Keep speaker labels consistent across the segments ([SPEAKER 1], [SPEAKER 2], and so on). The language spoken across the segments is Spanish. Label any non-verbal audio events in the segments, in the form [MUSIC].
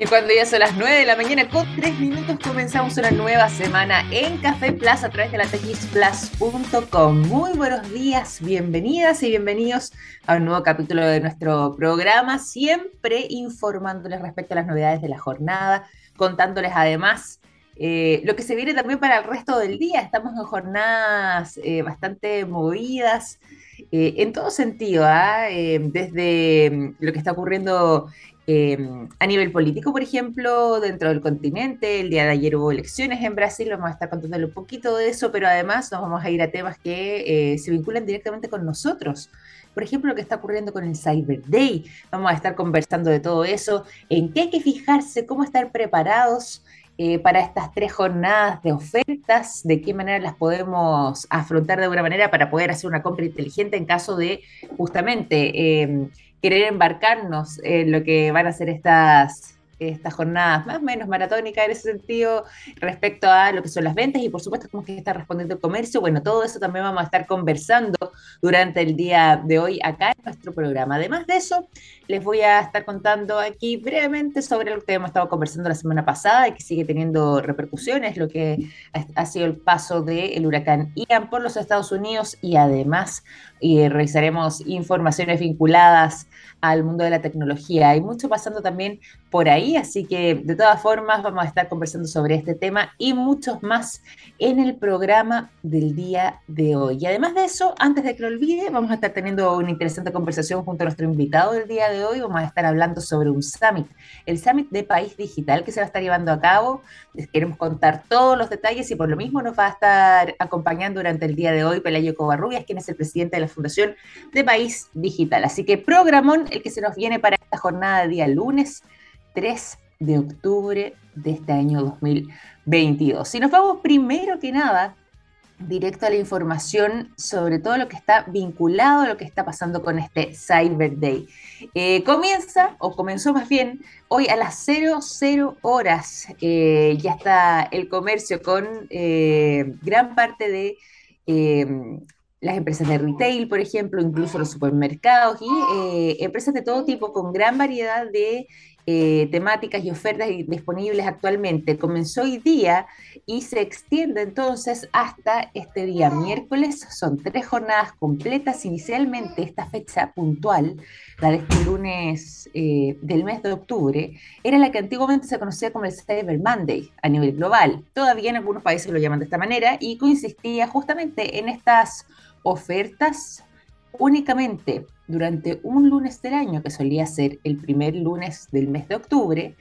[SPEAKER 1] Y cuando ya son las 9 de la mañana, con 3 minutos comenzamos una nueva semana en Café Plaza a través de la texplus.com. Muy buenos días, bienvenidas y bienvenidos a un nuevo capítulo de nuestro programa, siempre informándoles respecto a las novedades de la jornada, contándoles además eh, lo que se viene también para el resto del día. Estamos en jornadas eh, bastante movidas eh, en todo sentido, ¿ah? desde mm, lo que está ocurriendo a nivel político, por ejemplo, dentro del continente. El día de ayer hubo elecciones en Brasil, vamos a estar contándole un poquito de eso, pero además nos vamos a ir a temas que se vinculan directamente con nosotros. Por ejemplo, lo que está ocurriendo con el Cyber Day. Vamos a estar conversando de todo eso, en qué hay que fijarse, cómo estar preparados eh, para estas tres jornadas de ofertas, de qué manera las podemos afrontar de alguna manera para poder hacer una compra inteligente en caso de justamente eh, querer embarcarnos en lo que van a ser estas estas jornadas más o menos maratónicas en ese sentido respecto a lo que son las ventas y por supuesto cómo que está respondiendo el comercio. Bueno, todo eso también vamos a estar conversando durante el día de hoy acá en nuestro programa. Además de eso, les voy a estar contando aquí brevemente sobre lo que hemos estado conversando la semana pasada y que sigue teniendo repercusiones, lo que ha sido el paso del huracán Ian por los Estados Unidos y además y revisaremos informaciones vinculadas al mundo de la tecnología. Hay mucho pasando también por ahí, así que de todas formas vamos a estar conversando sobre este tema y muchos más en el programa del día de hoy. Y además de eso, antes de que lo olvide, vamos a estar teniendo una interesante conversación junto a nuestro invitado del día de hoy. Vamos a estar hablando sobre un summit, el summit de País Digital que se va a estar llevando a cabo. Les queremos contar todos los detalles y por lo mismo nos va a estar acompañando durante el día de hoy Pelayo Covarrubias, quien es el presidente de la Fundación de País Digital. Así que programón el que se nos viene para esta jornada de día lunes 3 de octubre de este año 2022. Si nos vamos primero que nada directo a la información sobre todo lo que está vinculado a lo que está pasando con este Cyber Day. Eh, comienza, o comenzó más bien, hoy a las 00 horas. Eh, ya está el comercio con eh, gran parte de las empresas de retail, por ejemplo, incluso los supermercados y empresas de todo tipo con gran variedad de eh, temáticas y ofertas disponibles actualmente. Comenzó hoy día y se extiende entonces hasta este día miércoles. Son tres jornadas completas. Inicialmente esta fecha puntual, la de este lunes eh, del mes de octubre, era la que antiguamente se conocía como el Cyber Monday a nivel global. Todavía en algunos países lo llaman de esta manera y consistía justamente en estas ofertas únicamente durante un lunes del año, que solía ser el primer lunes del mes de octubre,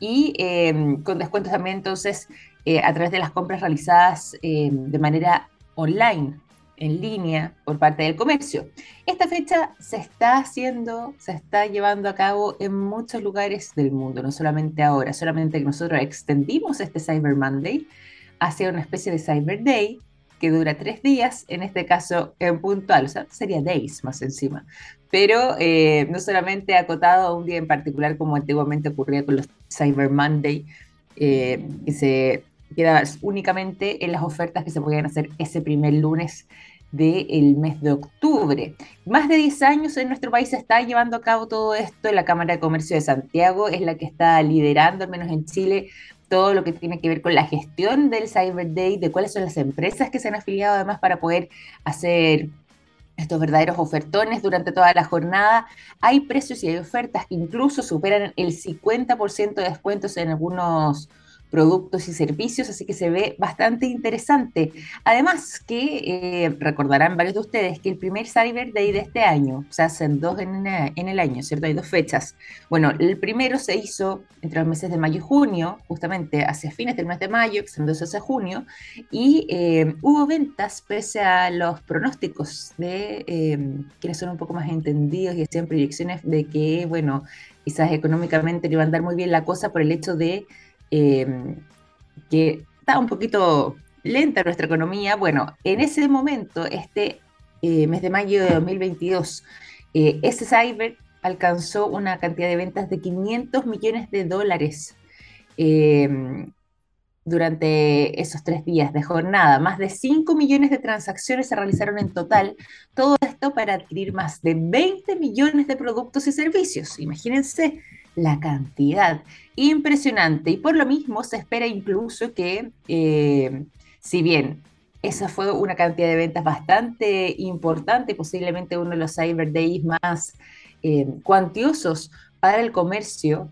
[SPEAKER 1] y em, con descuentos también entonces eh, a través de las compras realizadas em, de manera online, en línea, por parte del comercio. Esta fecha se está haciendo, se está llevando a cabo en muchos lugares del mundo, no solamente ahora, solamente que nosotros extendimos este Cyber Monday hacia una especie de Cyber Day, que dura tres días, en este caso en puntual, o sea, sería days más encima, pero eh, no solamente acotado a un día en particular como antiguamente ocurría con los Cyber Monday, eh, que se quedaba únicamente en las ofertas que se podían hacer ese primer lunes del mes de octubre. Más de 10 años en nuestro país se está llevando a cabo todo esto. La Cámara de Comercio de Santiago es la que está liderando, al menos en Chile, todo lo que tiene que ver con la gestión del Cyber Day, de cuáles son las empresas que se han afiliado además para poder hacer estos verdaderos ofertones durante toda la jornada. Hay precios y hay ofertas que incluso superan el 50% de descuentos en algunos productos y servicios, así que se ve bastante interesante. Además que eh, recordarán varios de ustedes que el primer Cyber Day de este año, se hacen dos en, el año, ¿cierto? Hay dos fechas. Bueno, el primero se hizo entre los meses de mayo y junio, justamente hacia fines del mes de mayo, son hacia junio, y eh, hubo ventas pese a los pronósticos de eh, quienes son un poco más entendidos y hacían proyecciones de que, bueno, quizás económicamente le iba a andar muy bien la cosa por el hecho de Em, que está un poquito lenta nuestra economía. Bueno, en ese momento, este eh, mes de mayo de 2022, eh, ese cyber alcanzó una cantidad de ventas de 500 millones de dólares em, durante esos tres días de jornada. Más de 5 millones de transacciones se realizaron en total. Todo esto para adquirir más de 20 millones de productos y servicios. Imagínense la cantidad. Impresionante. Y por lo mismo se espera incluso que, eh, si bien esa fue una cantidad de ventas bastante importante, posiblemente uno de los Cyber Days más eh, cuantiosos para el comercio,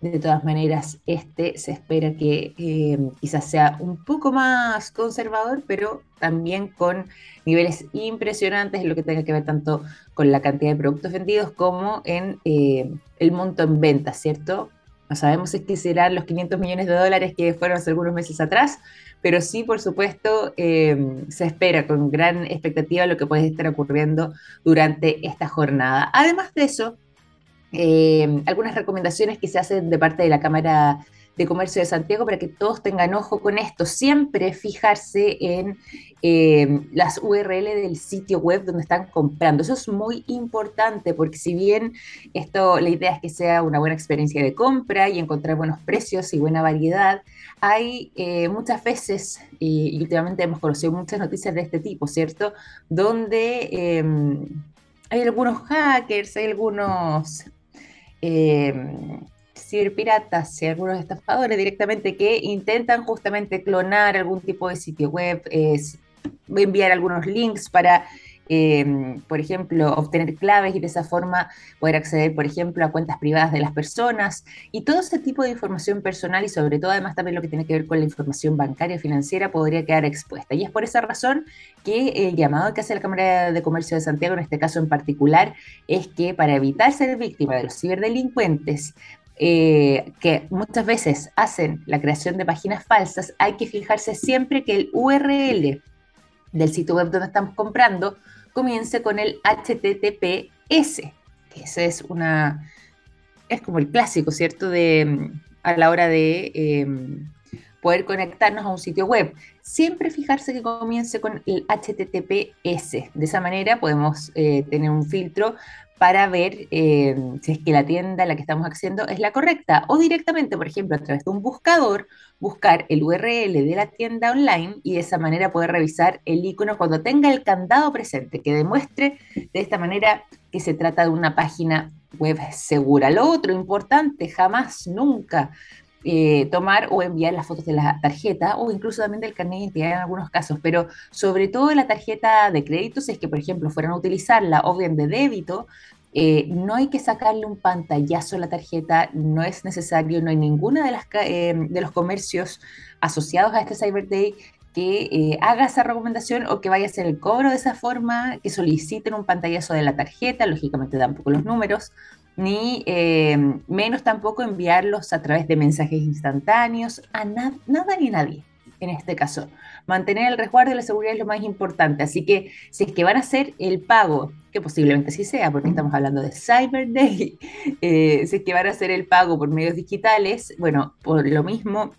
[SPEAKER 1] de todas maneras, este se espera que eh, quizás sea un poco más conservador, pero también con niveles impresionantes en lo que tenga que ver tanto con la cantidad de productos vendidos como en eh, el monto en ventas, ¿cierto? No sabemos si serán los 500 millones de dólares que fueron hace algunos meses atrás, pero sí, por supuesto, eh, se espera con gran expectativa lo que puede estar ocurriendo durante esta jornada. Además de eso, eh, algunas recomendaciones que se hacen de parte de la Cámara de Comercio de Santiago para que todos tengan ojo con esto. Siempre fijarse en eh, las URL del sitio web donde están comprando. Eso es muy importante porque si bien esto, la idea es que sea una buena experiencia de compra y encontrar buenos precios y buena variedad, hay eh, muchas veces, y, últimamente hemos conocido muchas noticias de este tipo, ¿cierto? Donde hay algunos hackers, hay algunos eh, ciberpiratas y algunos estafadores directamente que intentan justamente clonar algún tipo de sitio web, eh, enviar algunos links para, em, por ejemplo, obtener claves y de esa forma poder acceder, por ejemplo, a cuentas privadas de las personas y todo ese tipo de información personal y sobre todo además también lo que tiene que ver con la información bancaria financiera podría quedar expuesta. Y es por esa razón que el llamado que hace la Cámara de Comercio de Santiago, en este caso en particular, es que para evitar ser víctima de los ciberdelincuentes, eh, que muchas veces hacen la creación de páginas falsas, hay que fijarse siempre que el URL del sitio web donde estamos comprando comience con el HTTPS, que ese es una es como el clásico, ¿cierto? De a la hora de em, poder conectarnos a un sitio web. Siempre fijarse que comience con el HTTPS. De esa manera podemos eh, tener un filtro para ver eh, si es que la tienda a la que estamos accediendo es la correcta. O directamente, por ejemplo, a través de un buscador, buscar el URL de la tienda online y de esa manera poder revisar el icono cuando tenga el candado presente, que demuestre de esta manera que se trata de una página web segura. Lo otro importante, jamás, nunca eh, tomar o enviar las fotos de la tarjeta o incluso también del carnet de identidad en algunos casos, pero sobre todo la tarjeta de crédito, si es que por ejemplo fueran a utilizarla o bien de débito, eh, no hay que sacarle un pantallazo a la tarjeta, no es necesario, no hay ninguna de, las, eh, de los comercios asociados a este Cyber Day que haga esa recomendación o que vaya a hacer el cobro de esa forma, que soliciten un pantallazo de la tarjeta, lógicamente tampoco los números, ni eh, menos tampoco enviarlos a través de mensajes instantáneos a nada ni nadie en este caso. Mantener el resguardo y la seguridad es lo más importante. Así que si es que van a hacer el pago, que posiblemente sí sea, porque estamos hablando de Cyber Day, [LAUGHS] eh, si es que van a hacer el pago por medios digitales, bueno, por lo mismo,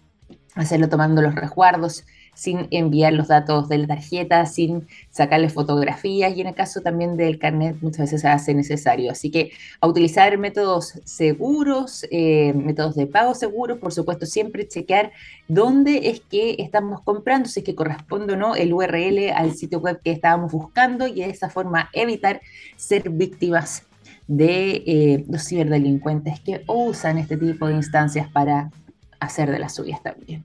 [SPEAKER 1] hacerlo tomando los resguardos sin enviar los datos de la tarjeta, sin sacarle fotografías y en el caso también del carnet muchas veces se hace necesario. Así que a utilizar métodos seguros, eh, métodos de pago seguros, por supuesto siempre chequear dónde es que estamos comprando, si es que corresponde o no el URL al sitio web que estábamos buscando y de esa forma evitar ser víctimas de eh, los ciberdelincuentes que usan este tipo de instancias para hacer de las suyas también.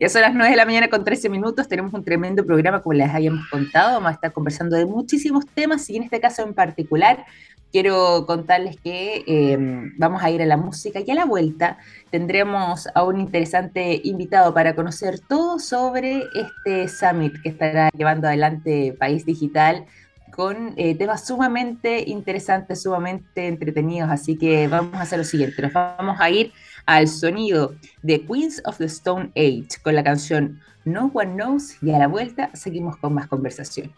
[SPEAKER 1] Ya son las 9 de la mañana con 13 minutos, tenemos un tremendo programa como les habíamos contado, vamos a estar conversando de muchísimos temas y en este caso en particular quiero contarles que eh, vamos a ir a la música y a la vuelta tendremos a un interesante invitado para conocer todo sobre este summit que estará llevando adelante País Digital con eh, temas sumamente interesantes, sumamente entretenidos, así que vamos a hacer lo siguiente, nos vamos a ir al sonido de Queens of the Stone Age con la canción No One Knows y a la vuelta seguimos con más conversación.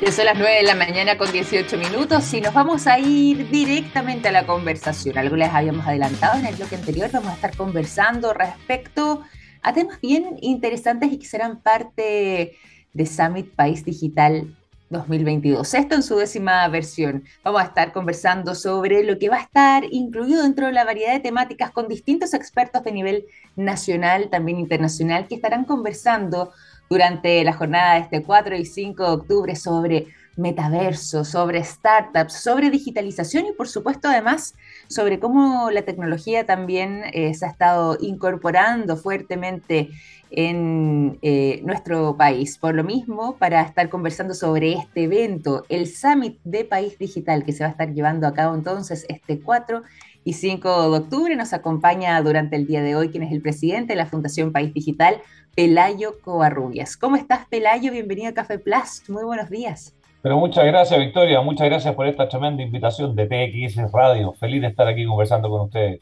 [SPEAKER 1] Ya son las 9 de la mañana con 18 minutos y nos vamos a ir directamente a la conversación. Algo les habíamos adelantado en el bloque anterior. Vamos a estar conversando respecto a temas bien interesantes y que serán parte de Summit País Digital 2022. Esto en su décima versión. Vamos a estar conversando sobre lo que va a estar incluido dentro de la variedad de temáticas con distintos expertos de nivel nacional, también internacional, que estarán conversando durante la jornada de este 4 y 5 de octubre sobre metaverso, sobre startups, sobre digitalización y por supuesto además sobre cómo la tecnología también eh, se ha estado incorporando fuertemente en eh, nuestro país. Por lo mismo, para estar conversando sobre este evento, el Summit de País Digital, que se va a estar llevando a cabo entonces este 4 y 5 de octubre, nos acompaña durante el día de hoy quien es el presidente de la Fundación País Digital, Pelayo Covarrubias. ¿Cómo estás, Pelayo? Bienvenido a Café Plus. Muy buenos días.
[SPEAKER 2] Pero muchas gracias, Victoria. Muchas gracias por esta tremenda invitación de PX Radio. Feliz de estar aquí conversando con ustedes.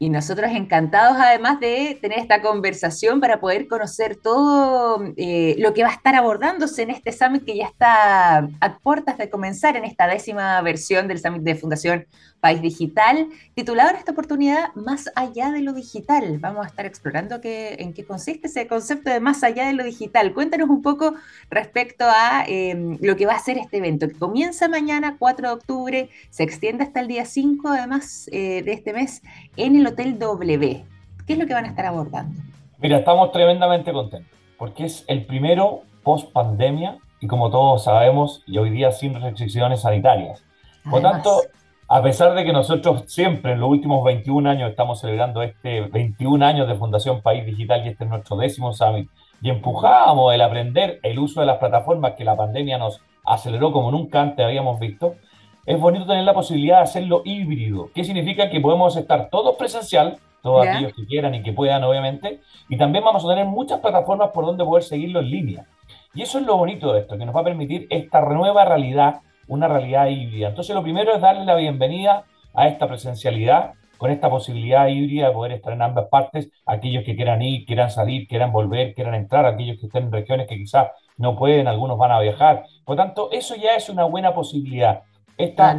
[SPEAKER 1] Y nosotros encantados además de tener esta conversación para poder conocer todo eh, lo que va a estar abordándose en este summit que ya está a puertas de comenzar en esta décima versión del summit de Fundación País Digital, titulado en esta oportunidad Más allá de lo digital. Vamos a estar explorando qué, en qué consiste ese concepto de más allá de lo digital. Cuéntanos un poco respecto a em, lo que va a ser este evento, que comienza mañana 4 de octubre, se extiende hasta el día 5 además eh, de este mes en el Hotel W. ¿Qué es lo que van a estar abordando?
[SPEAKER 2] Mira, estamos tremendamente contentos porque es el primero post pandemia y como todos sabemos, y hoy día sin restricciones sanitarias. Por tanto, a pesar de que nosotros siempre en los últimos 21 años estamos celebrando este 21 años de Fundación País Digital y este es nuestro décimo summit, y empujábamos el aprender el uso de las plataformas que la pandemia nos aceleró como nunca antes habíamos visto, es bonito tener la posibilidad de hacerlo híbrido. ¿Qué significa? Que podemos estar todos presencial, todos aquellos que quieran y que puedan, obviamente, y también vamos a tener muchas plataformas por donde poder seguirlo en línea. Y eso es lo bonito de esto, que nos va a permitir esta nueva realidad una realidad híbrida. Entonces, lo primero es darle la bienvenida a esta presencialidad, con esta posibilidad híbrida de poder estar en ambas partes, aquellos que quieran ir, quieran salir, quieran volver, quieran entrar, aquellos que estén en regiones que quizás no pueden, algunos van a viajar. Por tanto, eso ya es una buena posibilidad. Esta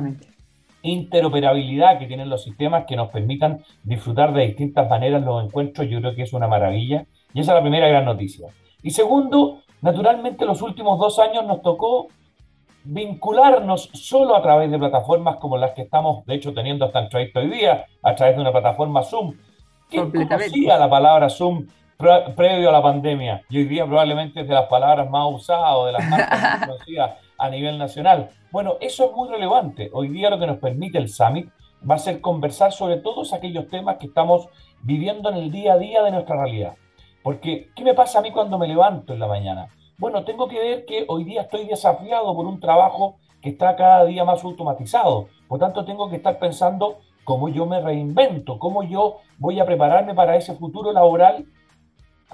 [SPEAKER 2] interoperabilidad que tienen los sistemas que nos permitan disfrutar de distintas maneras los encuentros, yo creo que es una maravilla. Y esa es la primera gran noticia. Y segundo, naturalmente los últimos dos años nos tocó vincularnos solo a través de plataformas como las que estamos, de hecho, teniendo hasta entrevista hoy día, a través de una plataforma Zoom. ¿Quién conocía la palabra Zoom previo a la pandemia? Y hoy día probablemente es de las palabras más usadas o de las más [LAUGHS] conocidas a nivel nacional. Bueno, eso es muy relevante. Hoy día lo que nos permite el Summit va a ser conversar sobre todos aquellos temas que estamos viviendo en el día a día de nuestra realidad. Porque, ¿qué me pasa a mí cuando me levanto en la mañana? Bueno, tengo que ver que hoy día estoy desafiado por un trabajo que está cada día más automatizado. Por tanto, tengo que estar pensando cómo yo me reinvento, cómo yo voy a prepararme para ese futuro laboral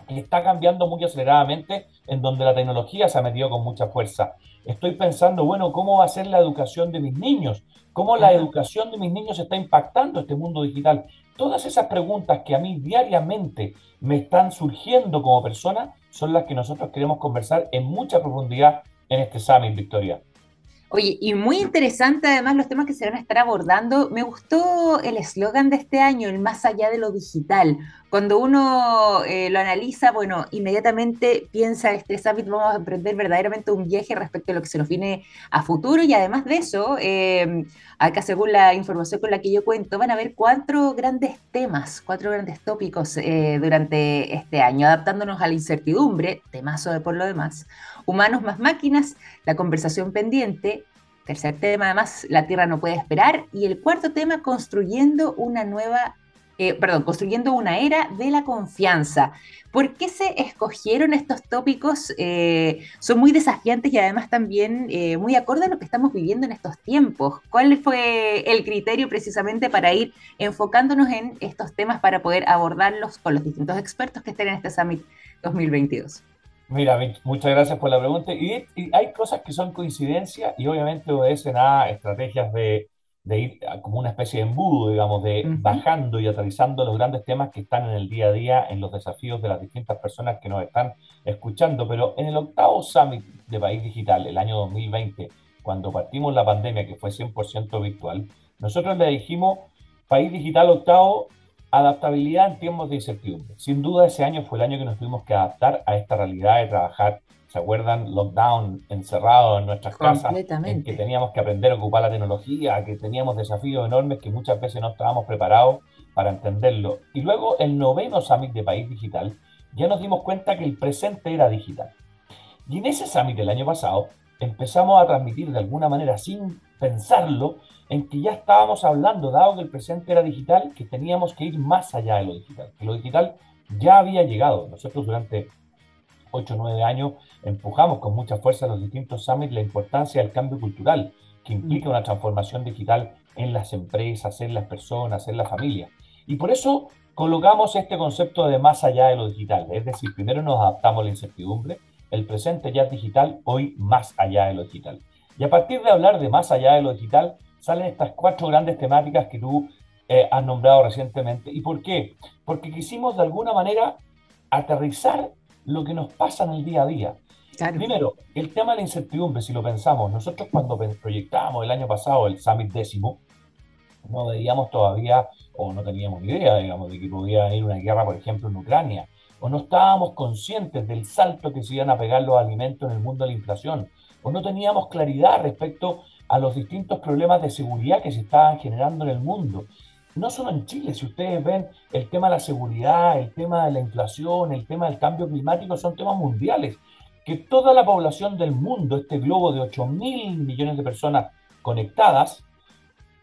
[SPEAKER 2] está cambiando muy aceleradamente, en donde la tecnología se ha metido con mucha fuerza. Estoy pensando, bueno, ¿cómo va a ser la educación de mis niños? ¿Cómo la educación de mis niños está impactando este mundo digital? Todas esas preguntas que a mí diariamente me están surgiendo como persona son las que nosotros queremos conversar en mucha profundidad en este Summit, Victoria.
[SPEAKER 1] Oye, y muy interesante además los temas que se van a estar abordando. Me gustó el eslogan de este año, el más allá de lo digital. Cuando uno eh, lo analiza, bueno, inmediatamente piensa, este summit vamos a emprender verdaderamente un viaje respecto a lo que se nos viene a futuro y además de eso, eh, acá según la información con la que yo cuento, van a haber cuatro grandes temas, cuatro grandes tópicos eh, durante este año, adaptándonos a la incertidumbre, temazo de por lo demás, humanos más máquinas, la conversación pendiente, tercer tema además, la Tierra no puede esperar, y el cuarto tema, construyendo una nueva eh, perdón, construyendo una era de la confianza. ¿Por qué se escogieron estos tópicos? Eh, son muy desafiantes y además también eh, muy acorde a lo que estamos viviendo en estos tiempos. ¿Cuál fue el criterio precisamente para ir enfocándonos en estos temas para poder abordarlos con los distintos expertos que estén en este Summit 2022?
[SPEAKER 2] Mira, muchas gracias por la pregunta. Y, hay cosas que son coincidencia y obviamente obedecen a estrategias de, ir como una especie de embudo, digamos, de bajando y aterrizando los grandes temas que están en el día a día, en los desafíos de las distintas personas que nos están escuchando. Pero en el octavo Summit de País Digital, el año 2020, cuando partimos la pandemia, que fue 100% virtual, nosotros le dijimos, País Digital octavo, Adaptabilidad en tiempos de incertidumbre. Sin duda ese año fue el año que nos tuvimos que adaptar a esta realidad de trabajar, ¿se acuerdan? Lockdown, encerrados en nuestras casas, en que teníamos que aprender a ocupar la tecnología, que teníamos desafíos enormes que muchas veces no estábamos preparados para entenderlo. Y luego el noveno Summit de País Digital, ya nos dimos cuenta que el presente era digital. Y en ese Summit del año pasado, empezamos a transmitir de alguna manera sin pensarlo en que ya estábamos hablando, dado que el presente era digital, que teníamos que ir más allá de lo digital, que lo digital ya había llegado. Nosotros durante 8 o 9 años empujamos con mucha fuerza los distintos summits la importancia del cambio cultural, que implica una transformación digital en las empresas, en las personas, en la familia. Y por eso colocamos este concepto de más allá de lo digital, es decir, primero nos adaptamos a la incertidumbre, el presente ya es digital, hoy más allá de lo digital. Y a partir de hablar de más allá de lo digital, salen estas cuatro grandes temáticas que tú eh, has nombrado recientemente. ¿Y por qué? Porque quisimos de alguna manera aterrizar lo que nos pasa en el día a día. Primero, el tema de la incertidumbre, si lo pensamos, nosotros cuando proyectábamos el año pasado el Summit décimo, no veíamos todavía o no teníamos idea, digamos, de que podía ir una guerra, por ejemplo, en Ucrania, o no estábamos conscientes del salto que se iban a pegar los alimentos en el mundo de la inflación, o no teníamos claridad respecto a los distintos problemas de seguridad que se estaban generando en el mundo. No solo en Chile, si ustedes ven el tema de la seguridad, el tema de la inflación, el tema del cambio climático, son temas mundiales. Que toda la población del mundo, este globo de 8 mil millones de personas conectadas,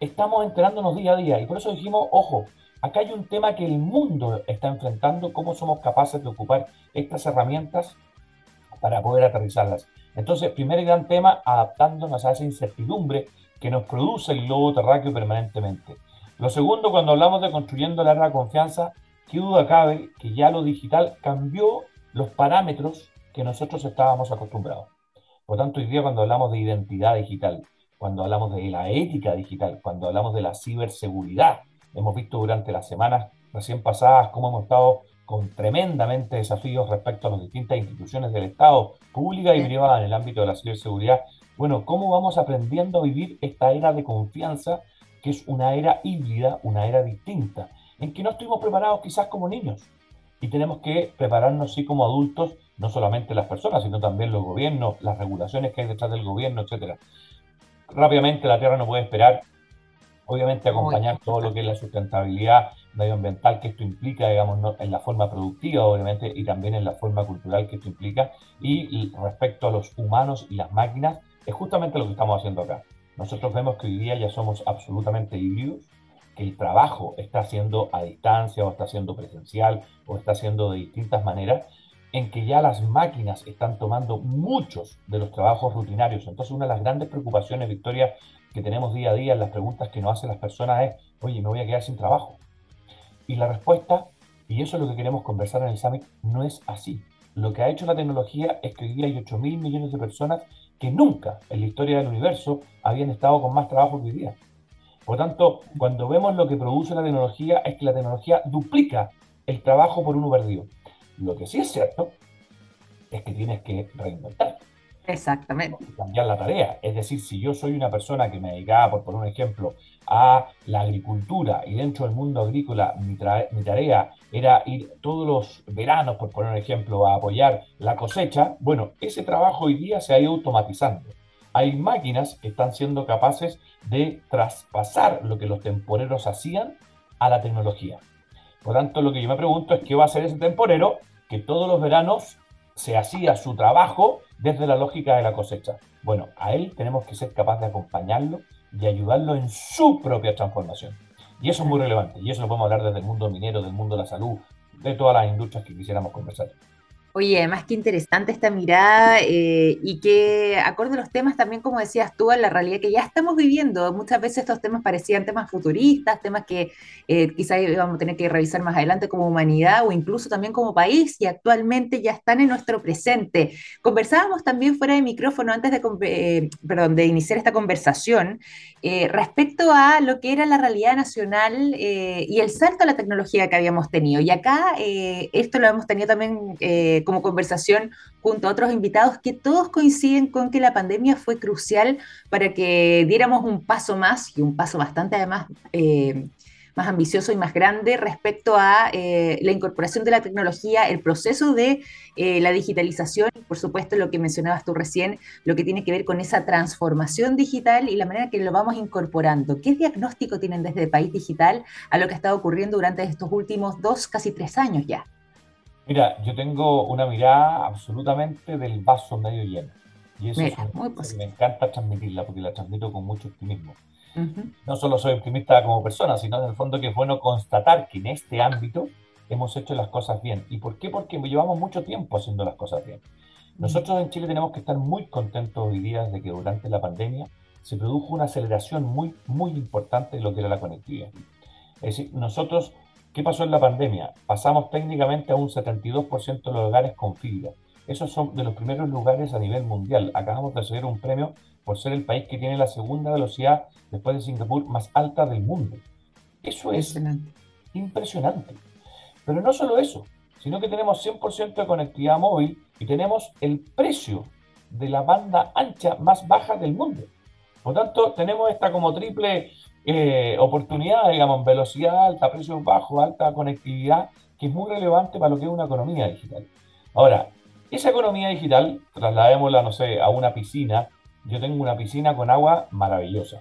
[SPEAKER 2] estamos enterándonos día a día. Y por eso dijimos, ojo, acá hay un tema que el mundo está enfrentando, cómo somos capaces de ocupar estas herramientas para poder aterrizarlas. Entonces, primer gran tema, adaptándonos a esa incertidumbre que nos produce el globo terráqueo permanentemente. Lo segundo, cuando hablamos de construyendo la era de confianza, qué duda cabe que ya lo digital cambió los parámetros que nosotros estábamos acostumbrados. Por tanto, hoy día cuando hablamos de identidad digital, cuando hablamos de la ética digital, cuando hablamos de la ciberseguridad. Hemos visto durante las semanas recién pasadas cómo hemos estado con tremendamente desafíos respecto a las distintas instituciones del Estado, pública y privada en el ámbito de la ciberseguridad. Bueno, ¿cómo vamos aprendiendo a vivir esta era de confianza, que es una era híbrida, una era distinta, en que no estuvimos preparados quizás como niños? Y tenemos que prepararnos sí como adultos, no solamente las personas, sino también los gobiernos, las regulaciones que hay detrás del gobierno, etcétera rápidamente la Tierra no puede esperar, obviamente acompañar todo lo que es la sustentabilidad medioambiental que esto implica, digamos, en la forma productiva, obviamente, y también en la forma cultural que esto implica, y, respecto a los humanos y las máquinas, es justamente lo que estamos haciendo acá. Nosotros vemos que hoy día ya somos absolutamente híbridos, que el trabajo está haciendo a distancia o está haciendo presencial o está haciendo de distintas maneras, en que ya las máquinas están tomando muchos de los trabajos rutinarios. Entonces, una de las grandes preocupaciones, Victoria, que tenemos día a día en las preguntas que nos hacen las personas es, oye, me voy a quedar sin trabajo. Y la respuesta, y eso es lo que queremos conversar en el Summit, no es así. Lo que ha hecho la tecnología es que hoy día hay 8 mil millones de personas que nunca en la historia del universo habían estado con más trabajo que hoy día. Por tanto, cuando vemos lo que produce la tecnología, es que la tecnología duplica el trabajo por uno perdido. Lo que sí es cierto es que tienes que reinventar.
[SPEAKER 1] Exactamente.
[SPEAKER 2] Cambiar la tarea. Es decir, si yo soy una persona que me dedicaba, por poner un ejemplo, a la agricultura y dentro del mundo agrícola mi, mi, tarea era ir todos los veranos, por poner un ejemplo, a apoyar la cosecha, bueno, ese trabajo hoy día se ha ido automatizando. Hay máquinas que están siendo capaces de traspasar lo que los temporeros hacían a la tecnología. Por tanto, lo que yo me pregunto es qué va a hacer ese temporero que todos los veranos se hacía su trabajo desde la lógica de la cosecha. Bueno, a él tenemos que ser capaces de acompañarlo y ayudarlo en su propia transformación. Y eso es muy relevante. Y eso lo podemos hablar desde el mundo minero, del mundo de la salud, de todas las industrias que quisiéramos conversar.
[SPEAKER 1] Oye, además qué interesante esta mirada eh, y que acorde a los temas también, como decías tú, a la realidad que ya estamos viviendo. Muchas veces estos temas parecían temas futuristas, temas que eh, quizás vamos a tener que revisar más adelante como humanidad o incluso también como país y actualmente ya están en nuestro presente. Conversábamos también fuera de micrófono antes de, eh, perdón, de iniciar esta conversación respecto a lo que era la realidad nacional y el salto a la tecnología que habíamos tenido. Y acá esto lo hemos tenido también como conversación junto a otros invitados que todos coinciden con que la pandemia fue crucial para que diéramos un paso más y un paso bastante además eh, más ambicioso y más grande respecto a eh, la incorporación de la tecnología, el proceso de eh, la digitalización por supuesto lo que mencionabas tú recién, lo que tiene que ver con esa transformación digital y la manera que lo vamos incorporando. ¿Qué diagnóstico tienen desde el país digital a lo que ha estado ocurriendo durante estos últimos dos, casi tres años ya?
[SPEAKER 2] Mira, yo tengo una mirada absolutamente del vaso medio lleno. Y eso es muy me encanta transmitirla porque la transmito con mucho optimismo. No solo soy optimista como persona, sino en el fondo que es bueno constatar que en este ámbito hemos hecho las cosas bien. ¿Y por qué? Porque llevamos mucho tiempo haciendo las cosas bien. Nosotros en Chile tenemos que estar muy contentos hoy día de que durante la pandemia se produjo una aceleración muy, muy importante de lo que era la conectividad. Es decir, nosotros, ¿qué pasó en la pandemia? Pasamos técnicamente a un 72% de los hogares con fibra. Esos son de los primeros lugares a nivel mundial. Acabamos de recibir un premio por ser el país que tiene la segunda velocidad después de Singapur más alta del mundo. Eso es impresionante. Pero no solo eso, sino que tenemos 100% de conectividad móvil y tenemos el precio de la banda ancha más baja del mundo. Por lo tanto, tenemos esta como triple eh, oportunidad, digamos, velocidad alta, precios bajos, alta conectividad, que es muy relevante para lo que es una economía digital. Ahora, esa economía digital, trasladémosla, no sé, a una piscina. Yo tengo una piscina con agua maravillosa,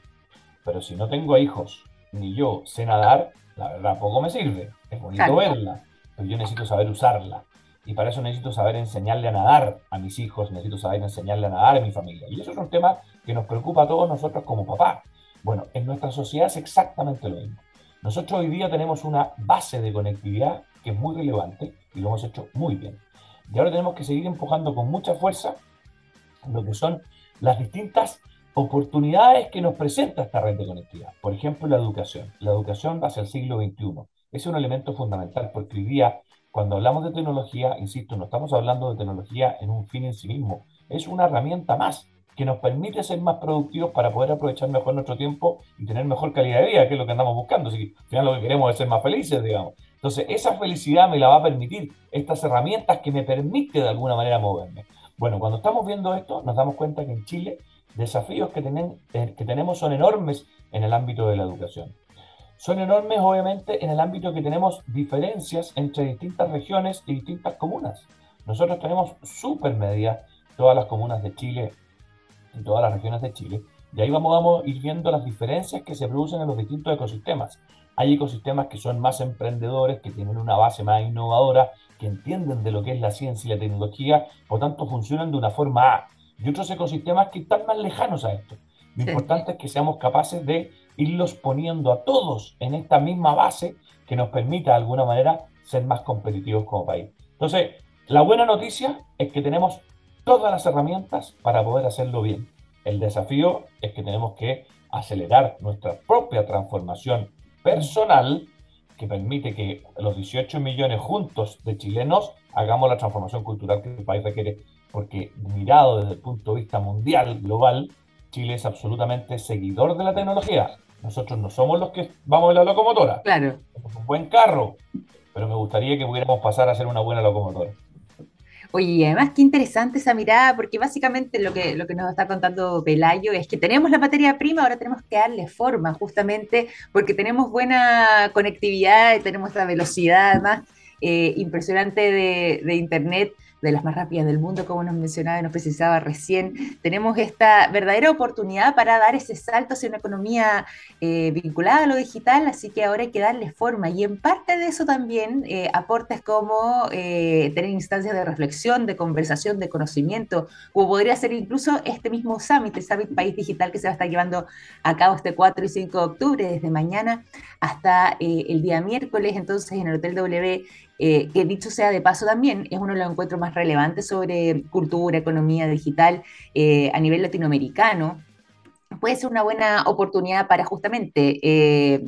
[SPEAKER 2] pero si no tengo hijos, ni yo sé nadar, la verdad, poco me sirve. Es bonito verla, pero yo necesito saber usarla. Y para eso necesito saber enseñarle a nadar a mis hijos, necesito saber enseñarle a nadar a mi familia. Y eso es un tema que nos preocupa a todos nosotros como papá. Bueno, en nuestra sociedad es exactamente lo mismo. Nosotros hoy día tenemos una base de conectividad que es muy relevante y lo hemos hecho muy bien. Y ahora tenemos que seguir empujando con mucha fuerza lo que son las distintas oportunidades que nos presenta esta red de conectividad. Por ejemplo, la educación. La educación hacia el siglo XXI. Es un elemento fundamental porque hoy día, cuando hablamos de tecnología, insisto, no estamos hablando de tecnología en un fin en sí mismo. Es una herramienta más que nos permite ser más productivos para poder aprovechar mejor nuestro tiempo y tener mejor calidad de vida, que es lo que andamos buscando. Así que al final lo que queremos es ser más felices, digamos. Entonces, esa felicidad me la va a permitir estas herramientas que me permiten de alguna manera moverme. Bueno, cuando estamos viendo esto, nos damos cuenta que en Chile desafíos que, eh, que tenemos son enormes en el ámbito de la educación. Son enormes, obviamente, en el ámbito que tenemos diferencias entre distintas regiones y distintas comunas. Nosotros tenemos súper media todas las comunas de Chile, en todas las regiones de Chile, y ahí vamos, vamos a ir viendo las diferencias que se producen en los distintos ecosistemas. Hay ecosistemas que son más emprendedores, que tienen una base más innovadora, que entienden de lo que es la ciencia y la tecnología, por tanto funcionan de una forma A y otros ecosistemas que están más lejanos a esto. Lo importante es que seamos capaces de irlos poniendo a todos en esta misma base que nos permita de alguna manera ser más competitivos como país. Entonces, la buena noticia es que tenemos todas las herramientas para poder hacerlo bien. El desafío es que tenemos que acelerar nuestra propia transformación personal que permite que los 18 millones juntos de chilenos hagamos la transformación cultural que el país requiere porque mirado desde el punto de vista mundial, global, Chile es absolutamente seguidor de la tecnología. Nosotros no somos los que vamos en la locomotora.
[SPEAKER 1] Claro.
[SPEAKER 2] Somos un buen carro, pero me gustaría que pudiéramos pasar a ser una buena locomotora.
[SPEAKER 1] Oye, además qué interesante esa mirada, porque básicamente lo que, lo que nos está contando Pelayo es que tenemos la materia prima, ahora tenemos que darle forma, justamente porque tenemos buena conectividad, y tenemos la velocidad además eh, impresionante de Internet de las más rápidas del mundo, como nos mencionaba y nos precisaba recién. Tenemos esta verdadera oportunidad para dar ese salto hacia una economía eh, vinculada a lo digital, así que ahora hay que darle forma. Y en parte de eso también eh, aportes como eh, tener instancias de reflexión, de conversación, de conocimiento, como podría ser incluso este mismo Summit, el Summit País Digital que se va a estar llevando a cabo este 4 y 5 de octubre, desde mañana hasta el día miércoles, entonces en el Hotel W eh, que dicho sea de paso también, es uno de los encuentros más relevantes sobre cultura, economía digital eh, a nivel latinoamericano. Puede ser una buena oportunidad para justamente eh,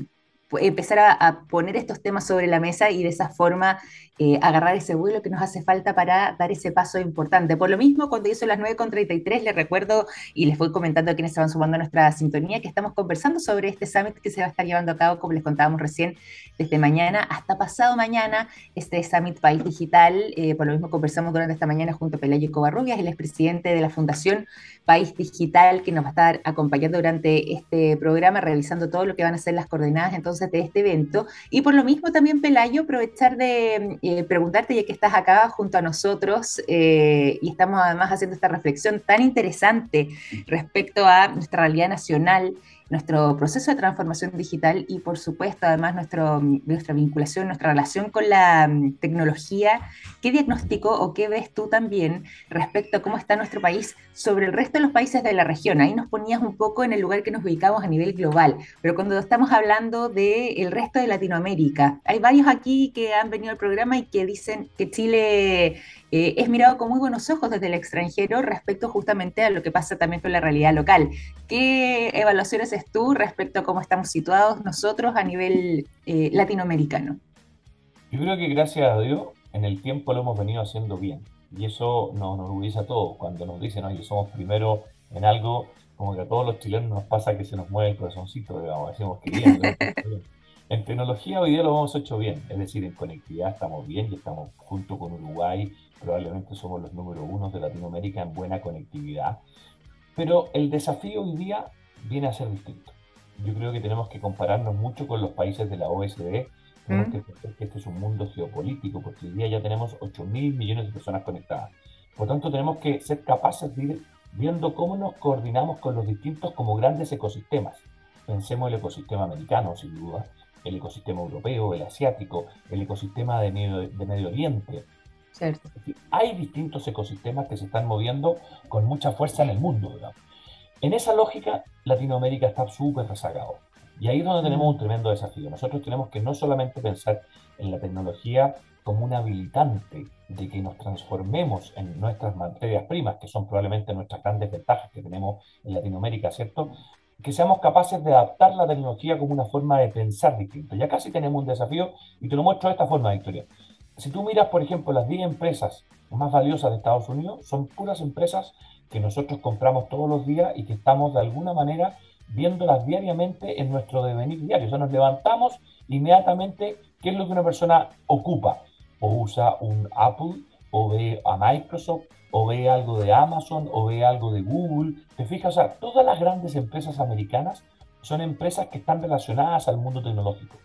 [SPEAKER 1] empezar a, poner estos temas sobre la mesa y de esa forma eh, agarrar ese vuelo que nos hace falta para dar ese paso importante. Por lo mismo, cuando hizo las 9.33, les recuerdo y les voy comentando a quienes estaban sumando a nuestra sintonía que estamos conversando sobre este summit que se va a estar llevando a cabo, como les contábamos recién, desde mañana hasta pasado mañana, este Summit País Digital. Eh, por lo mismo, conversamos durante esta mañana junto a Pelayo Covarrubias, el expresidente de la Fundación País Digital, que nos va a estar acompañando durante este programa, revisando todo lo que van a ser las coordenadas entonces de este evento. Y por lo mismo también, Pelayo, aprovechar de eh, preguntarte, ya que estás acá junto a nosotros eh, y estamos además haciendo esta reflexión tan interesante respecto a nuestra realidad nacional nuestro proceso de transformación digital y por supuesto además nuestro, nuestra vinculación, nuestra relación con la mm, tecnología. ¿Qué diagnóstico o qué ves tú también respecto a cómo está nuestro país sobre el resto de los países de la región? Ahí nos ponías un poco en el lugar que nos ubicamos a nivel global, pero cuando estamos hablando del resto de Latinoamérica, hay varios aquí que han venido al programa y que dicen que Chile eh, es mirado con muy buenos ojos desde el extranjero respecto justamente a lo que pasa también con la realidad local. ¿Qué evaluaciones tú respecto a cómo estamos situados nosotros a nivel eh, latinoamericano?
[SPEAKER 2] Yo creo que gracias a Dios en el tiempo lo hemos venido haciendo bien y eso nos, nos orgulliza a todos. Cuando nos dicen, oye, somos primero en algo, como que a todos los chilenos nos pasa que se nos mueve el corazoncito, digamos, decimos que bien. [LAUGHS] En tecnología hoy día lo hemos hecho bien, es decir, en conectividad estamos bien y estamos junto con Uruguay, probablemente somos los número uno de Latinoamérica en buena conectividad, pero el desafío hoy día viene a ser distinto. Yo creo que tenemos que compararnos mucho con los países de la OSD, tenemos que entender que este es un mundo geopolítico, porque hoy día ya tenemos 8 mil millones de personas conectadas. Por tanto, tenemos que ser capaces de ir viendo cómo nos coordinamos con los distintos como grandes ecosistemas. Pensemos el ecosistema americano, sin duda, el ecosistema europeo, el asiático, el ecosistema de Medio, de Medio Oriente. Cierto. Hay distintos ecosistemas que se están moviendo con mucha fuerza en el mundo. En esa lógica, Latinoamérica está súper rezagado. Y ahí es donde tenemos un tremendo desafío. Nosotros tenemos que no solamente pensar en la tecnología como un habilitante de que nos transformemos en nuestras materias primas, que son probablemente nuestras grandes ventajas que tenemos en Latinoamérica, ¿cierto? que seamos capaces de adaptar la tecnología como una forma de pensar distinto. Ya casi tenemos un desafío y te lo muestro de esta forma, Victoria. Si tú miras, por ejemplo, las 10 empresas más valiosas de Estados Unidos, son puras empresas que nosotros compramos todos los días y que estamos de alguna manera viéndolas diariamente en nuestro devenir diario. O sea, nos levantamos inmediatamente qué es lo que una persona ocupa. O usa un Apple, o ve a Microsoft, o ve algo de Amazon, o ve algo de Google. ¿Te fijas? O sea, todas las grandes empresas americanas son empresas que están relacionadas al mundo tecnológico.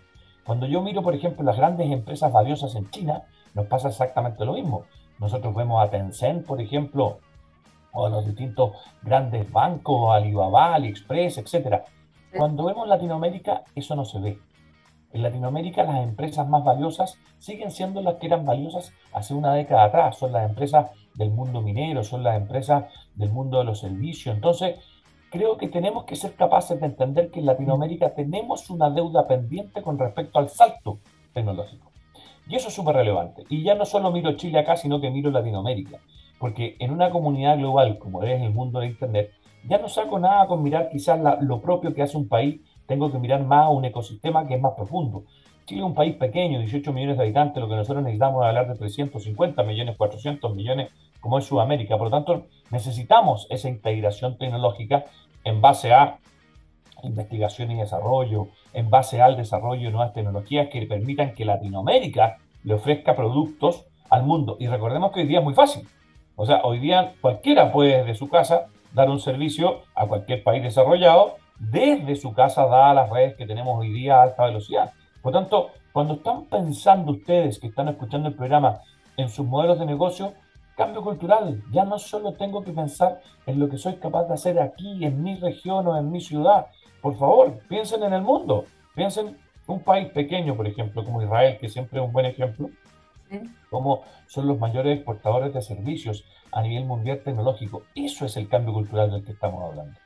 [SPEAKER 2] Cuando yo miro, por ejemplo, las grandes empresas valiosas en China, nos pasa exactamente lo mismo. Nosotros vemos a Tencent, por ejemplo, o a los distintos grandes bancos, Alibaba, AliExpress, etc. Cuando vemos Latinoamérica, eso no se ve. En Latinoamérica las empresas más valiosas siguen siendo las que eran valiosas hace una década atrás. Son las empresas del mundo minero, son las empresas del mundo de los servicios. Entonces, creo que tenemos que ser capaces de entender que en Latinoamérica tenemos una deuda pendiente con respecto al salto tecnológico. Y eso es súper relevante. Y ya no solo miro Chile acá, sino que miro Latinoamérica. Porque en una comunidad global como es el mundo de Internet, ya no saco nada con mirar quizás lo propio que hace un país tengo que mirar más a un ecosistema que es más profundo. Chile es un país pequeño, 18 millones de habitantes, lo que nosotros necesitamos es hablar de 350 millones, 400 millones, como es Sudamérica. Por lo tanto, necesitamos esa integración tecnológica en base a investigación y desarrollo, en base al desarrollo de nuevas tecnologías que permitan que Latinoamérica le ofrezca productos al mundo. Y recordemos que hoy día es muy fácil. O sea, hoy día cualquiera puede desde su casa dar un servicio a cualquier país desarrollado desde su casa, dadas las redes que tenemos hoy día a alta velocidad. Por tanto, cuando están pensando ustedes que están escuchando el programa en sus modelos de negocio, cambio cultural. Ya no solo tengo que pensar en lo que soy capaz de hacer aquí, en mi región o en mi ciudad. Por favor, piensen en el mundo. Piensen un país pequeño, por ejemplo, como Israel, que siempre es un buen ejemplo, como son los mayores exportadores de servicios a nivel mundial tecnológico. Eso es el cambio cultural del que estamos hablando.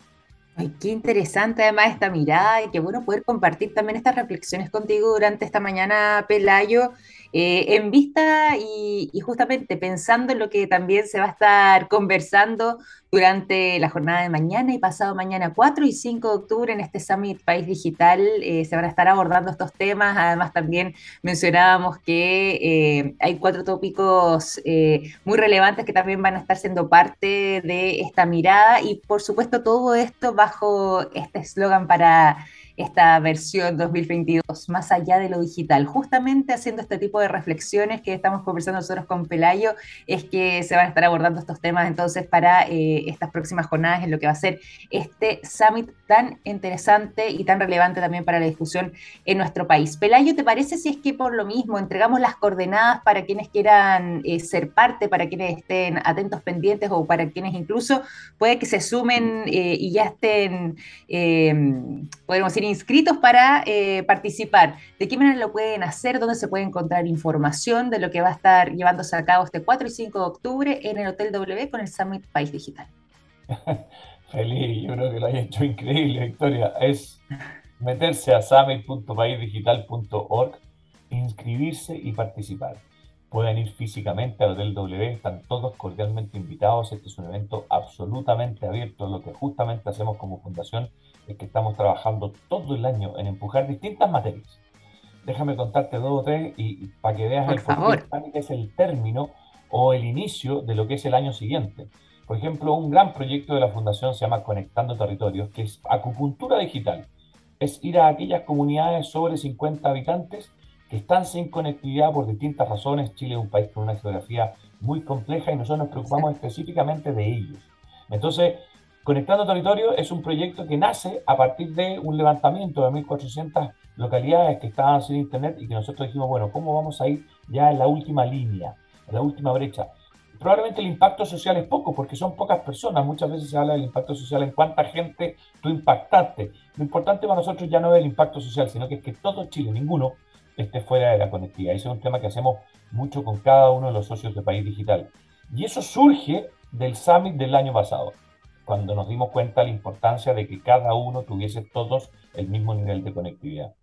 [SPEAKER 1] Ay, qué interesante además esta mirada y qué bueno poder compartir también estas reflexiones contigo durante esta mañana, Pelayo, eh, en vista y, justamente pensando en lo que también se va a estar conversando durante la jornada de mañana y pasado mañana 4 y 5 de octubre en este Summit País Digital. Eh, se van a estar abordando estos temas. Además, también mencionábamos que eh, hay cuatro tópicos muy relevantes que también van a estar siendo parte de esta mirada y, por supuesto, todo esto bajo este eslogan para esta versión 2022, más allá de lo digital. Justamente haciendo este tipo de reflexiones que estamos conversando nosotros con Pelayo, es que se van a estar abordando estos temas entonces para eh, estas próximas jornadas en lo que va a ser este summit tan interesante y tan relevante también para la discusión en nuestro país. Pelayo, ¿te parece si es que por lo mismo entregamos las coordenadas para quienes quieran eh, ser parte, para quienes estén atentos pendientes o para quienes incluso puede que se sumen eh, y ya estén, podemos decir, inscritos para eh, participar. ¿De qué manera lo pueden hacer? ¿Dónde se puede encontrar información de lo que va a estar llevándose a cabo este 4 y 5 de octubre en el Hotel W con el Summit País Digital? [LAUGHS]
[SPEAKER 2] Feliz, yo creo que lo hay hecho increíble, Victoria. Es meterse a summit.paisdigital.org, inscribirse y participar. Pueden ir físicamente al Hotel W, están todos cordialmente invitados. Este es un evento absolutamente abierto, lo que justamente hacemos como fundación es que estamos trabajando todo el año en empujar distintas materias. Déjame contarte dos o tres y, para que veas
[SPEAKER 1] el favor.
[SPEAKER 2] que es el término o el inicio de lo que es el año siguiente. Por ejemplo, un gran proyecto de la Fundación se llama Conectando Territorios, que es acupuntura digital. Es ir a aquellas comunidades sobre 50 habitantes que están sin conectividad por distintas razones. Chile es un país con una geografía muy compleja y nosotros nos preocupamos específicamente de ellos. Entonces, Conectando Territorio es un proyecto que nace a partir de un levantamiento de 1.400 localidades que estaban sin internet y que nosotros dijimos, bueno, ¿cómo vamos a ir ya en la última línea, en la última brecha? Probablemente el impacto social es poco porque son pocas personas. Muchas veces se habla del impacto social en cuánta gente tú impactaste. Lo importante para nosotros ya no es el impacto social, sino que es que todo Chile, ninguno, esté fuera de la conectividad. Ese es un tema que hacemos mucho con cada uno de los socios de País Digital. Y eso surge del summit del año pasado cuando nos dimos cuenta de la importancia de que cada uno tuviese todos el mismo nivel de conectividad.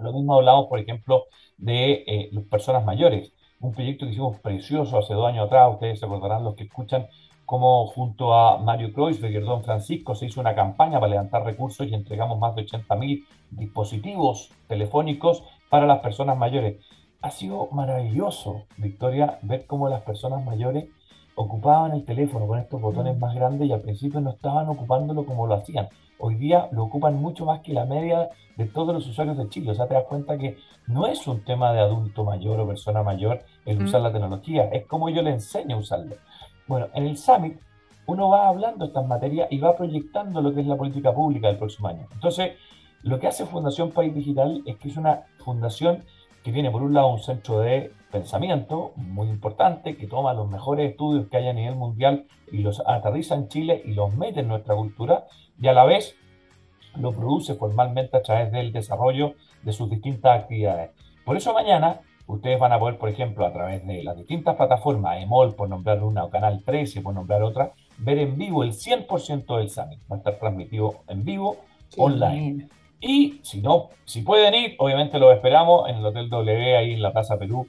[SPEAKER 2] Lo mismo hablamos, por ejemplo, de eh, las personas mayores, un proyecto que hicimos precioso hace dos años atrás, ustedes se acordarán los que escuchan, cómo junto a Mario Kreuzberger y Don Francisco se hizo una campaña para levantar recursos y entregamos más de 80.000 dispositivos telefónicos para las personas mayores. Ha sido maravilloso, Victoria, ver cómo las personas mayores ocupaban el teléfono con estos botones mm. más grandes y al principio no estaban ocupándolo como lo hacían. Hoy día lo ocupan mucho más que la media de todos los usuarios de Chile. O sea, te das cuenta que no es un tema de adulto mayor o persona mayor el mm. usar la tecnología, es como yo le enseño a usarlo. Bueno, en el Summit uno va hablando estas materias y va proyectando lo que es la política pública del próximo año. Entonces, lo que hace Fundación País Digital es que es una fundación que tiene por un lado un centro de pensamiento muy importante que toma los mejores estudios que hay a nivel mundial y los aterriza en Chile y los mete en nuestra cultura y a la vez lo produce formalmente a través del desarrollo de sus distintas actividades. Por eso mañana ustedes van a poder, por ejemplo, a través de las distintas plataformas, EMOL por nombrar una o Canal 13 por nombrar otra, ver en vivo el 100% del Summit. Va a estar transmitido en vivo, online. Y si no, si pueden ir, obviamente los esperamos en el Hotel W ahí en la Plaza Perú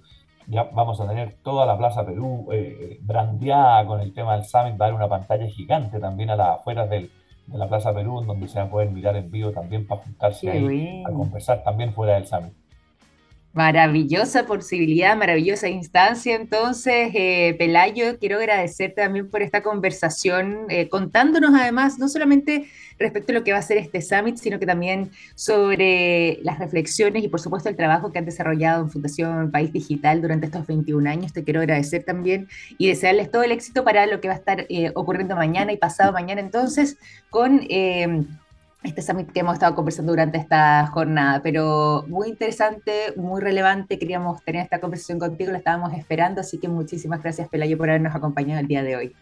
[SPEAKER 2] ya vamos a tener toda la Plaza Perú eh, brandeada con el tema del Summit. Va a haber una pantalla gigante también a las afueras de la Plaza Perú, donde se va a poder mirar en vivo también para juntarse ahí a conversar también fuera del Summit.
[SPEAKER 1] Maravillosa posibilidad, maravillosa instancia. Entonces, eh, Pelayo, quiero agradecerte también por esta conversación, eh, contándonos además no solamente respecto a lo que va a ser este summit, sino que también sobre las reflexiones y por supuesto el trabajo que han desarrollado en Fundación País Digital durante estos 21 años. Te quiero agradecer también y desearles todo el éxito para lo que va a estar eh, ocurriendo mañana y pasado mañana entonces con este summit que hemos estado conversando durante esta jornada, pero muy interesante, muy relevante, queríamos tener esta conversación contigo, la estábamos esperando, así que muchísimas gracias Pelayo por habernos acompañado el día de hoy.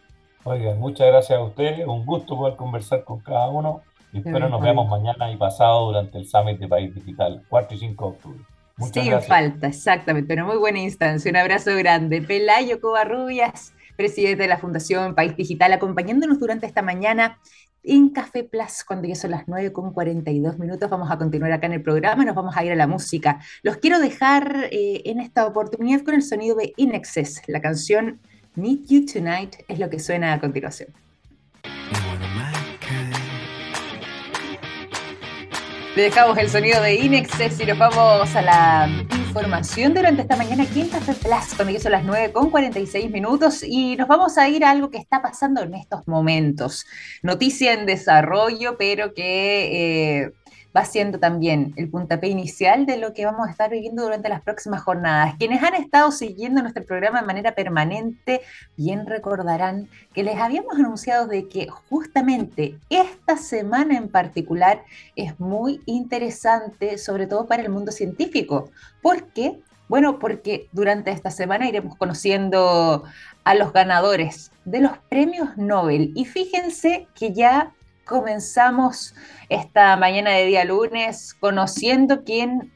[SPEAKER 2] Oigan, muchas gracias a ustedes, un gusto poder conversar con cada uno y espero nos veamos mañana y pasado durante el Summit de País Digital, 4 y 5 de octubre.
[SPEAKER 1] Muchas Sin falta, exactamente, pero muy buena instancia, un abrazo grande. Pelayo Covarrubias, presidente de la Fundación País Digital, acompañándonos durante esta mañana en Café Plus, cuando ya son las 9 con 42 minutos. Vamos a continuar acá en el programa nos vamos a ir a la música. Los quiero dejar eh, en esta oportunidad con el sonido de Inexcess. La canción Need You Tonight es lo que suena a continuación. Le dejamos el sonido de Inexcess y nos vamos a la información durante esta mañana aquí en Plus, cuando son las 9 con 46 minutos y nos vamos a ir a algo que está pasando en estos momentos. Noticia en desarrollo, pero que... Eh, va siendo también el puntapié inicial de lo que vamos a estar viviendo durante las próximas jornadas. Quienes han estado siguiendo nuestro programa de manera permanente, bien recordarán que les habíamos anunciado de que justamente esta semana en particular es muy interesante, sobre todo para el mundo científico. ¿Por qué? Bueno, porque durante esta semana iremos conociendo a los ganadores de los premios Nobel. Y fíjense que ya comenzamos esta mañana de día lunes conociendo quién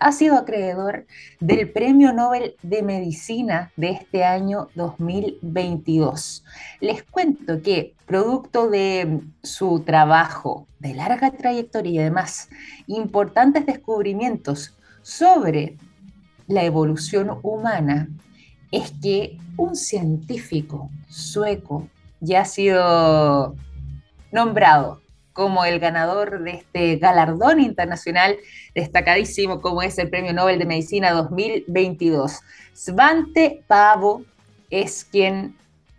[SPEAKER 1] ha sido acreedor del Premio Nobel de Medicina de este año 2022. Les cuento que producto de su trabajo de larga trayectoria y además importantes descubrimientos sobre la evolución humana, es que un científico sueco ya ha sido nombrado como el ganador de este galardón internacional destacadísimo como es el Premio Nobel de Medicina 2022. Svante Pavo es quien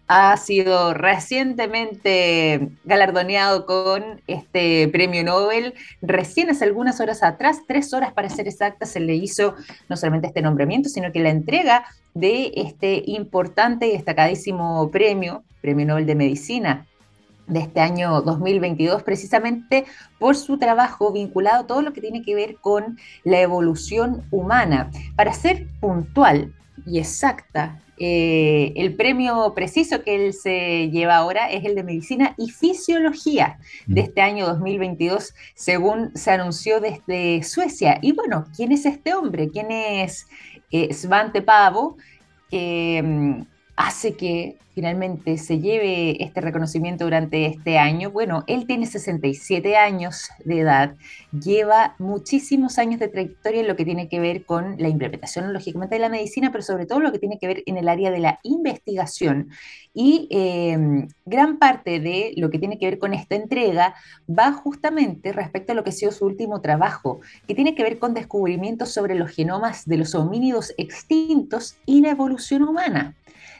[SPEAKER 1] ha sido recientemente galardoneado con este premio Nobel. Recién hace algunas horas atrás, tres horas para ser exacta, se le hizo no solamente este nombramiento, sino que la entrega de este importante y destacadísimo premio, Premio Nobel de Medicina de este año 2022, precisamente por su trabajo vinculado a todo lo que tiene que ver con la evolución humana. Para ser puntual y exacta, eh, el premio preciso que él se lleva ahora es el de Medicina y Fisiología de mm. este año 2022, según se anunció desde Suecia. Y bueno, ¿quién es este hombre? ¿Quién es eh, Svante Pavo? Que hace que finalmente se lleve este reconocimiento durante este año? Bueno, él tiene 67 años de edad, lleva muchísimos años de trayectoria en lo que tiene que ver con la implementación, lógicamente, de la medicina, pero sobre todo lo que tiene que ver en el área de la investigación. Y em, gran parte de lo que tiene que ver con esta entrega va justamente respecto a lo que ha sido su último trabajo, que tiene que ver con descubrimientos sobre los genomas de los homínidos extintos y la evolución humana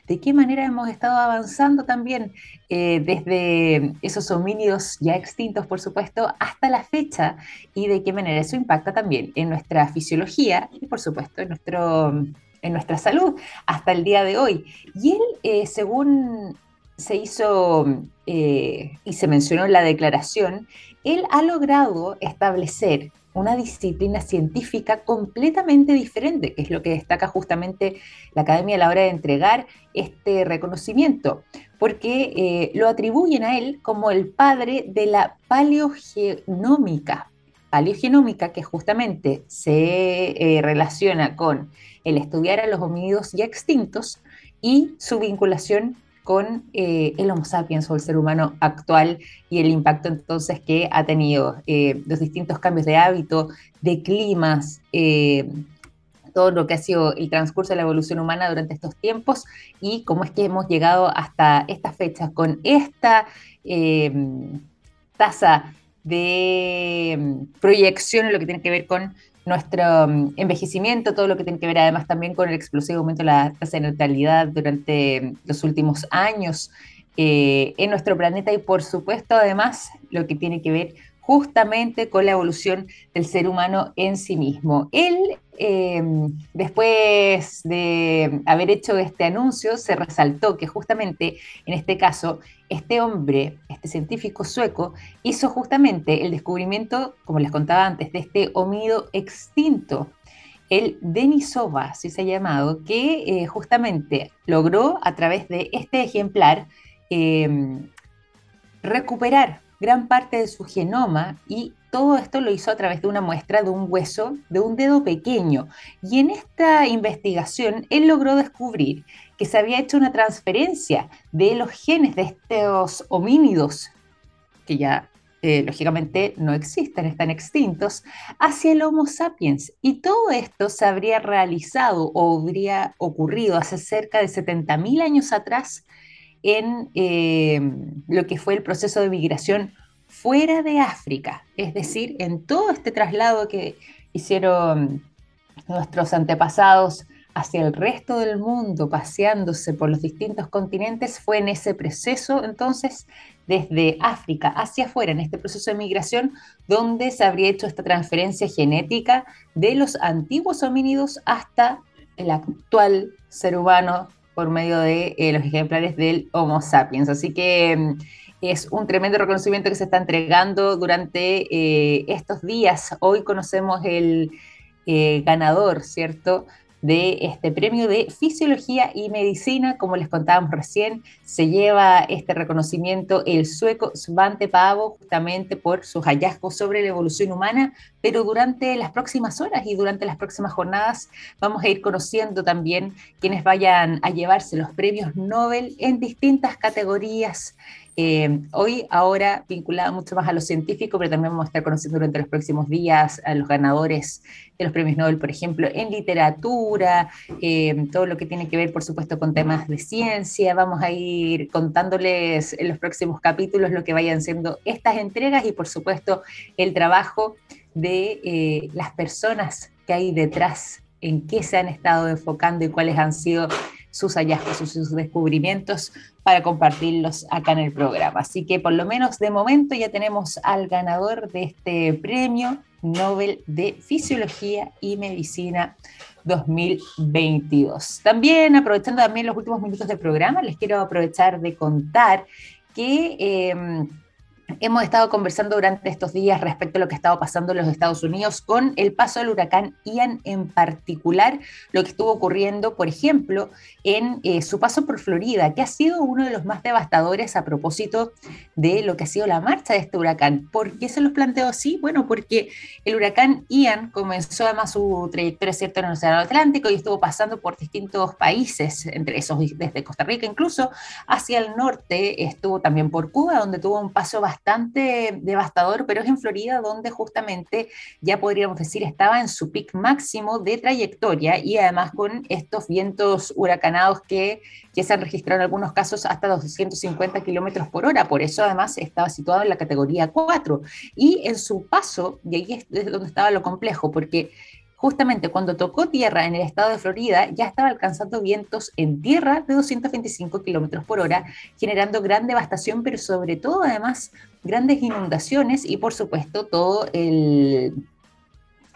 [SPEAKER 1] de qué manera hemos estado avanzando también eh, desde esos homínidos ya extintos, por supuesto, hasta la fecha y de qué manera eso impacta también en nuestra fisiología y, por supuesto, en nuestro en nuestra salud hasta el día de hoy. Y él, eh, según se hizo eh, y se mencionó en la declaración, él ha logrado establecer una disciplina científica completamente diferente, que es lo que destaca justamente la academia a la hora de entregar este reconocimiento, porque eh, lo atribuyen a él como el padre de la paleogenómica. Paleogenómica que justamente se eh, relaciona con el estudiar a los homínidos ya extintos y su vinculación con eh, el Homo sapiens o el ser humano actual y el impacto entonces que ha tenido eh, los distintos cambios de hábito, de climas, eh, todo lo que ha sido el transcurso de la evolución humana durante estos tiempos y cómo es que hemos llegado hasta estas fechas con esta tasa de proyección en lo que tiene que ver con nuestro mm, envejecimiento, todo lo que tiene que ver además también con el explosivo aumento de la tasa de natalidad durante los últimos años eh, en nuestro planeta y por supuesto además lo que tiene que ver justamente con la evolución del ser humano en sí mismo. Él, em, después de haber hecho este anuncio, se resaltó que justamente en este caso, este hombre, este científico sueco, hizo justamente el descubrimiento, como les contaba antes, de este homínido extinto, el Denisova, así se ha llamado, que eh, justamente logró a través de este ejemplar em, recuperar gran parte de su genoma y todo esto lo hizo a través de una muestra de un hueso de un dedo pequeño. Y en esta investigación él logró descubrir que se había hecho una transferencia de los genes de estos homínidos, que ya eh, lógicamente no existen, están extintos, hacia el Homo sapiens. Y todo esto se habría realizado o habría ocurrido hace cerca de 70.000 años atrás en eh, lo que fue el proceso de migración fuera de África, es decir, en todo este traslado que hicieron nuestros antepasados hacia el resto del mundo, paseándose por los distintos continentes, fue en ese proceso entonces desde África hacia afuera, en este proceso de migración, donde se habría hecho esta transferencia genética de los antiguos homínidos hasta el actual ser humano por medio de eh, los ejemplares del Homo sapiens. Así que mm, es un tremendo reconocimiento que se está entregando durante eh, estos días. Hoy conocemos el eh, ganador, ¿cierto? De este premio de Fisiología y Medicina. Como les contábamos recién, se lleva este reconocimiento el sueco Svante Pavo justamente por sus hallazgos sobre la evolución humana, pero durante las próximas horas y durante las próximas jornadas vamos a ir conociendo también quienes vayan a llevarse los premios Nobel en distintas categorías eh, hoy, ahora, vinculada mucho más a lo científico, pero también vamos a estar conociendo durante los próximos días a los ganadores de los premios Nobel, por ejemplo, en literatura, eh, todo lo que tiene que ver, por supuesto, con temas de ciencia. Vamos a ir contándoles en los próximos capítulos lo que vayan siendo estas entregas y, por supuesto, el trabajo de eh, las personas que hay detrás, en qué se han estado enfocando y cuáles han sido sus hallazgos, sus descubrimientos para compartirlos acá en el programa. Así que por lo menos de momento ya tenemos al ganador de este premio Nobel de Fisiología y Medicina 2022. También aprovechando también los últimos minutos del programa, les quiero aprovechar de contar que... Eh, Hemos estado conversando durante estos días respecto a lo que ha estado pasando en los Estados Unidos con el paso del huracán Ian en particular, lo que estuvo ocurriendo, por ejemplo, en eh, su paso por Florida, que ha sido uno de los más devastadores a propósito de lo que ha sido la marcha de este huracán. ¿Por qué se los planteo así? Bueno, porque el huracán Ian comenzó además su trayectoria cierto en el Océano Atlántico y estuvo pasando por distintos países, entre esos desde Costa Rica incluso, hacia el norte, estuvo también por Cuba, donde tuvo un paso bastante bastante devastador, pero es en Florida donde justamente ya podríamos decir estaba en su pic máximo de trayectoria y además con estos vientos huracanados que ya se han registrado en algunos casos hasta 250 kilómetros por hora. Por eso además estaba situado en la categoría 4 y en su paso, y ahí es donde estaba lo complejo, porque justamente cuando tocó tierra en el estado de Florida, ya estaba alcanzando vientos en tierra de 225 kilómetros por hora, generando gran devastación, pero sobre todo, además, grandes inundaciones y, por supuesto, todo el.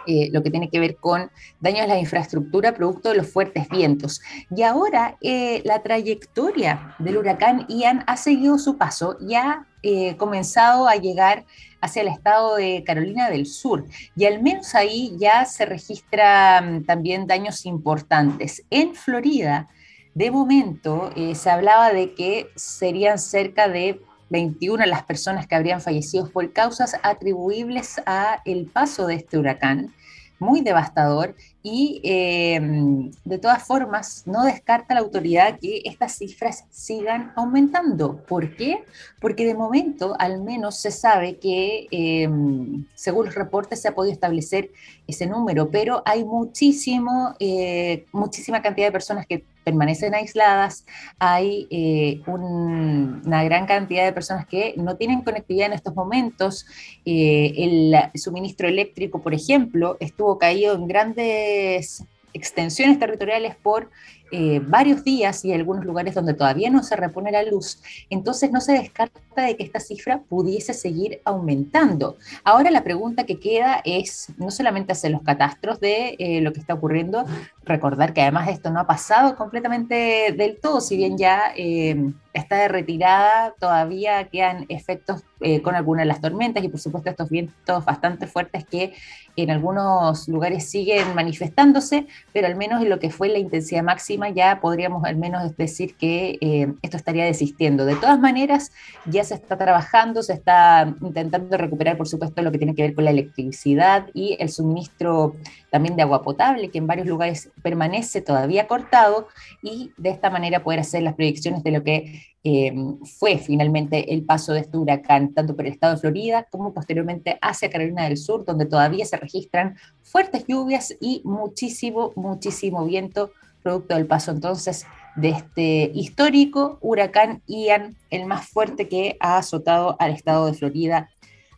[SPEAKER 1] Eh, lo que tiene que ver con daños a la infraestructura producto de los fuertes vientos. Y ahora eh, la trayectoria del huracán Ian ha seguido su paso, ya eh, comenzado a llegar hacia el estado de Carolina del Sur. Y al menos ahí ya se registran también daños importantes. En Florida, de momento, eh, se hablaba de que serían cerca de 21 las personas que habrían fallecido por causas atribuibles a el paso de este huracán muy devastador y em, de todas formas no descarta la autoridad que estas cifras sigan aumentando. ¿Por qué? Porque de momento al menos se sabe que em, según los reportes se ha podido establecer ese número, pero hay muchísimo, eh, muchísima cantidad de personas que permanecen aisladas, hay eh, una gran cantidad de personas que no tienen conectividad en estos momentos. Eh, el suministro eléctrico, por ejemplo, estuvo caído en grandes extensiones territoriales por eh, varios días y algunos lugares donde todavía no se repone la luz, entonces no se descarta de que esta cifra pudiese seguir aumentando. Ahora la pregunta que queda es no solamente hacer los catastros de eh, lo que está ocurriendo, recordar que además esto no ha pasado completamente del todo, si bien ya eh, está de retirada, todavía quedan efectos con algunas de las tormentas y por supuesto estos vientos bastante fuertes que en algunos lugares siguen manifestándose, pero al menos en lo que fue la intensidad máxima ya podríamos al menos decir que eh, esto estaría desistiendo. De todas maneras, ya se está trabajando, se está intentando recuperar, por supuesto, lo que tiene que ver con la electricidad y el suministro también de agua potable, que en varios lugares permanece todavía cortado, y de esta manera poder hacer las proyecciones de lo que eh, fue finalmente el paso de este huracán, tanto por el estado de Florida como posteriormente hacia Carolina del Sur, donde todavía se registran fuertes lluvias y muchísimo, muchísimo viento producto del paso entonces de este histórico huracán Ian, el más fuerte que ha azotado al estado de Florida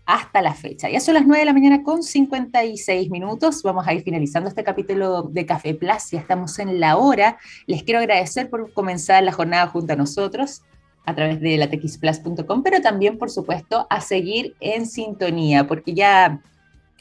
[SPEAKER 1] hasta la fecha. Ya son las 9 de la mañana con 56 minutos. Vamos a ir finalizando este capítulo de Café Plus. Ya estamos en la hora. Les quiero agradecer por comenzar la jornada junto a nosotros a través de latexplus.com, pero también, por supuesto, a seguir en sintonía, porque ya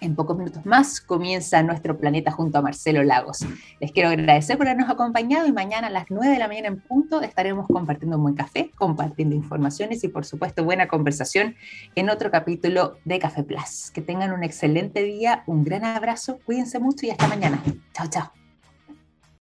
[SPEAKER 1] en pocos minutos más comienza nuestro planeta junto a Marcelo Lagos. Les quiero agradecer por habernos acompañado y mañana a las 9 de la mañana en punto estaremos compartiendo un buen café, compartiendo informaciones y por supuesto buena conversación en otro capítulo de Café Plus. Que tengan un excelente día, un gran abrazo, cuídense mucho y hasta mañana. Chao, chao.